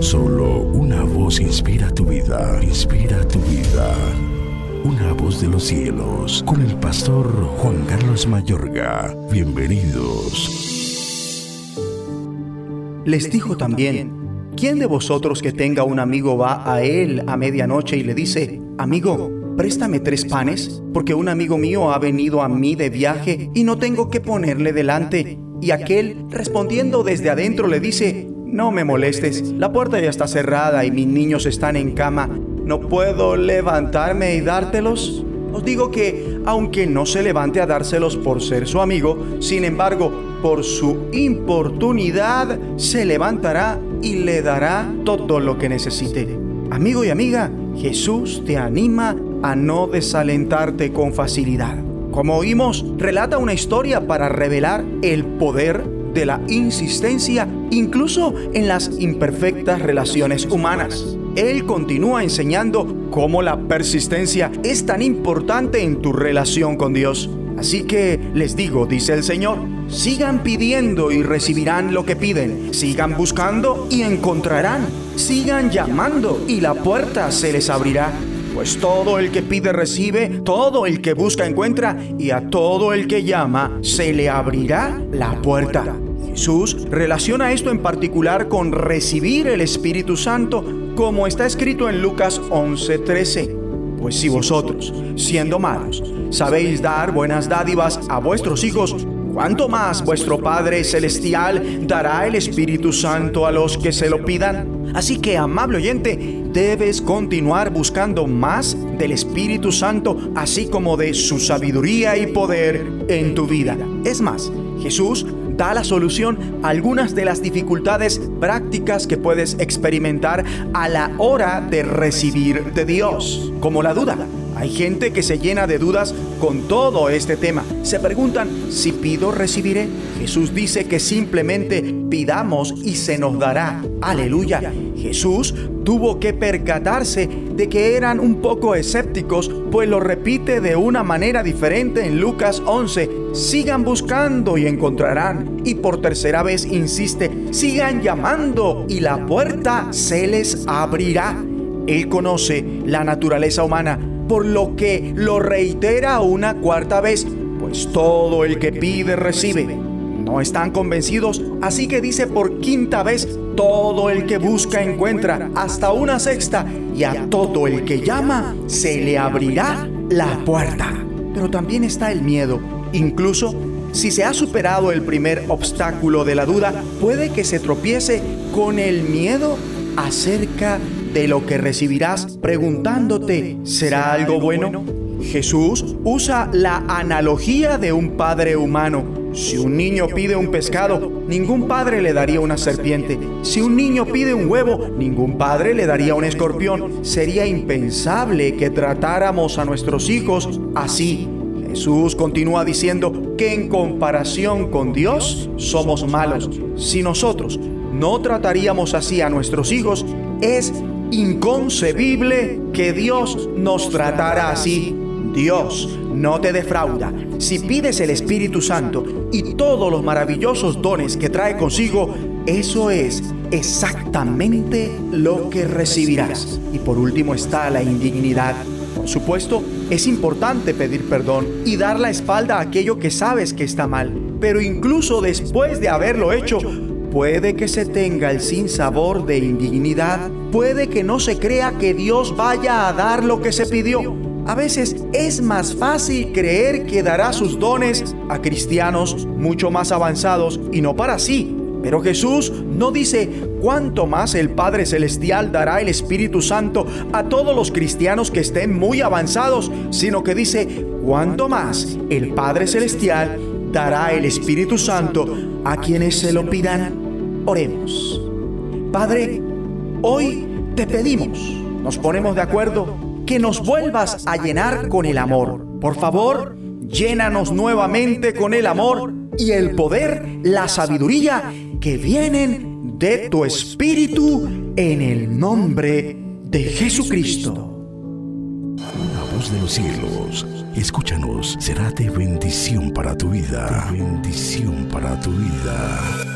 Solo una voz inspira tu vida, inspira tu vida. Una voz de los cielos, con el pastor Juan Carlos Mayorga. Bienvenidos. Les dijo también, ¿quién de vosotros que tenga un amigo va a él a medianoche y le dice, amigo, préstame tres panes, porque un amigo mío ha venido a mí de viaje y no tengo que ponerle delante? Y aquel, respondiendo desde adentro, le dice, no me molestes, la puerta ya está cerrada y mis niños están en cama. ¿No puedo levantarme y dártelos? Os digo que, aunque no se levante a dárselos por ser su amigo, sin embargo, por su importunidad, se levantará y le dará todo lo que necesite. Amigo y amiga, Jesús te anima a no desalentarte con facilidad. Como oímos, relata una historia para revelar el poder de la insistencia incluso en las imperfectas relaciones humanas. Él continúa enseñando cómo la persistencia es tan importante en tu relación con Dios. Así que les digo, dice el Señor, sigan pidiendo y recibirán lo que piden, sigan buscando y encontrarán, sigan llamando y la puerta se les abrirá. Pues todo el que pide recibe, todo el que busca encuentra, y a todo el que llama se le abrirá la puerta. Jesús relaciona esto en particular con recibir el Espíritu Santo, como está escrito en Lucas 11:13. Pues si vosotros, siendo malos, sabéis dar buenas dádivas a vuestros hijos, ¿cuánto más vuestro Padre Celestial dará el Espíritu Santo a los que se lo pidan? Así que, amable oyente, debes continuar buscando más del Espíritu Santo, así como de su sabiduría y poder en tu vida. Es más, Jesús da la solución a algunas de las dificultades prácticas que puedes experimentar a la hora de recibir de Dios, como la duda. Hay gente que se llena de dudas con todo este tema. Se preguntan, si pido, recibiré. Jesús dice que simplemente pidamos y se nos dará. Aleluya. Jesús tuvo que percatarse de que eran un poco escépticos, pues lo repite de una manera diferente en Lucas 11. Sigan buscando y encontrarán. Y por tercera vez insiste, sigan llamando y la puerta se les abrirá. Él conoce la naturaleza humana por lo que lo reitera una cuarta vez, pues todo el que pide recibe. No están convencidos, así que dice por quinta vez, todo el que busca encuentra, hasta una sexta, y a todo el que llama se le abrirá la puerta. Pero también está el miedo, incluso si se ha superado el primer obstáculo de la duda, puede que se tropiece con el miedo acerca de lo que recibirás preguntándote, ¿será algo bueno? Jesús usa la analogía de un padre humano. Si un niño pide un pescado, ningún padre le daría una serpiente. Si un niño pide un huevo, ningún padre le daría un escorpión. Sería impensable que tratáramos a nuestros hijos así. Jesús continúa diciendo que en comparación con Dios somos malos. Si nosotros no trataríamos así a nuestros hijos, es inconcebible que Dios nos tratara así. Dios no te defrauda. Si pides el Espíritu Santo y todos los maravillosos dones que trae consigo, eso es exactamente lo que recibirás. Y por último está la indignidad. Por supuesto, es importante pedir perdón y dar la espalda a aquello que sabes que está mal. Pero incluso después de haberlo hecho, Puede que se tenga el sinsabor de indignidad, puede que no se crea que Dios vaya a dar lo que se pidió. A veces es más fácil creer que dará sus dones a cristianos mucho más avanzados y no para sí. Pero Jesús no dice cuánto más el Padre Celestial dará el Espíritu Santo a todos los cristianos que estén muy avanzados, sino que dice cuánto más el Padre Celestial dará el Espíritu Santo a quienes se lo pidan. Oremos. Padre, hoy te pedimos, nos ponemos de acuerdo, que nos vuelvas a llenar con el amor. Por favor, llénanos nuevamente con el amor y el poder, la sabiduría que vienen de tu Espíritu en el nombre de Jesucristo. La voz de los cielos, escúchanos, será de bendición para tu vida. bendición para tu vida.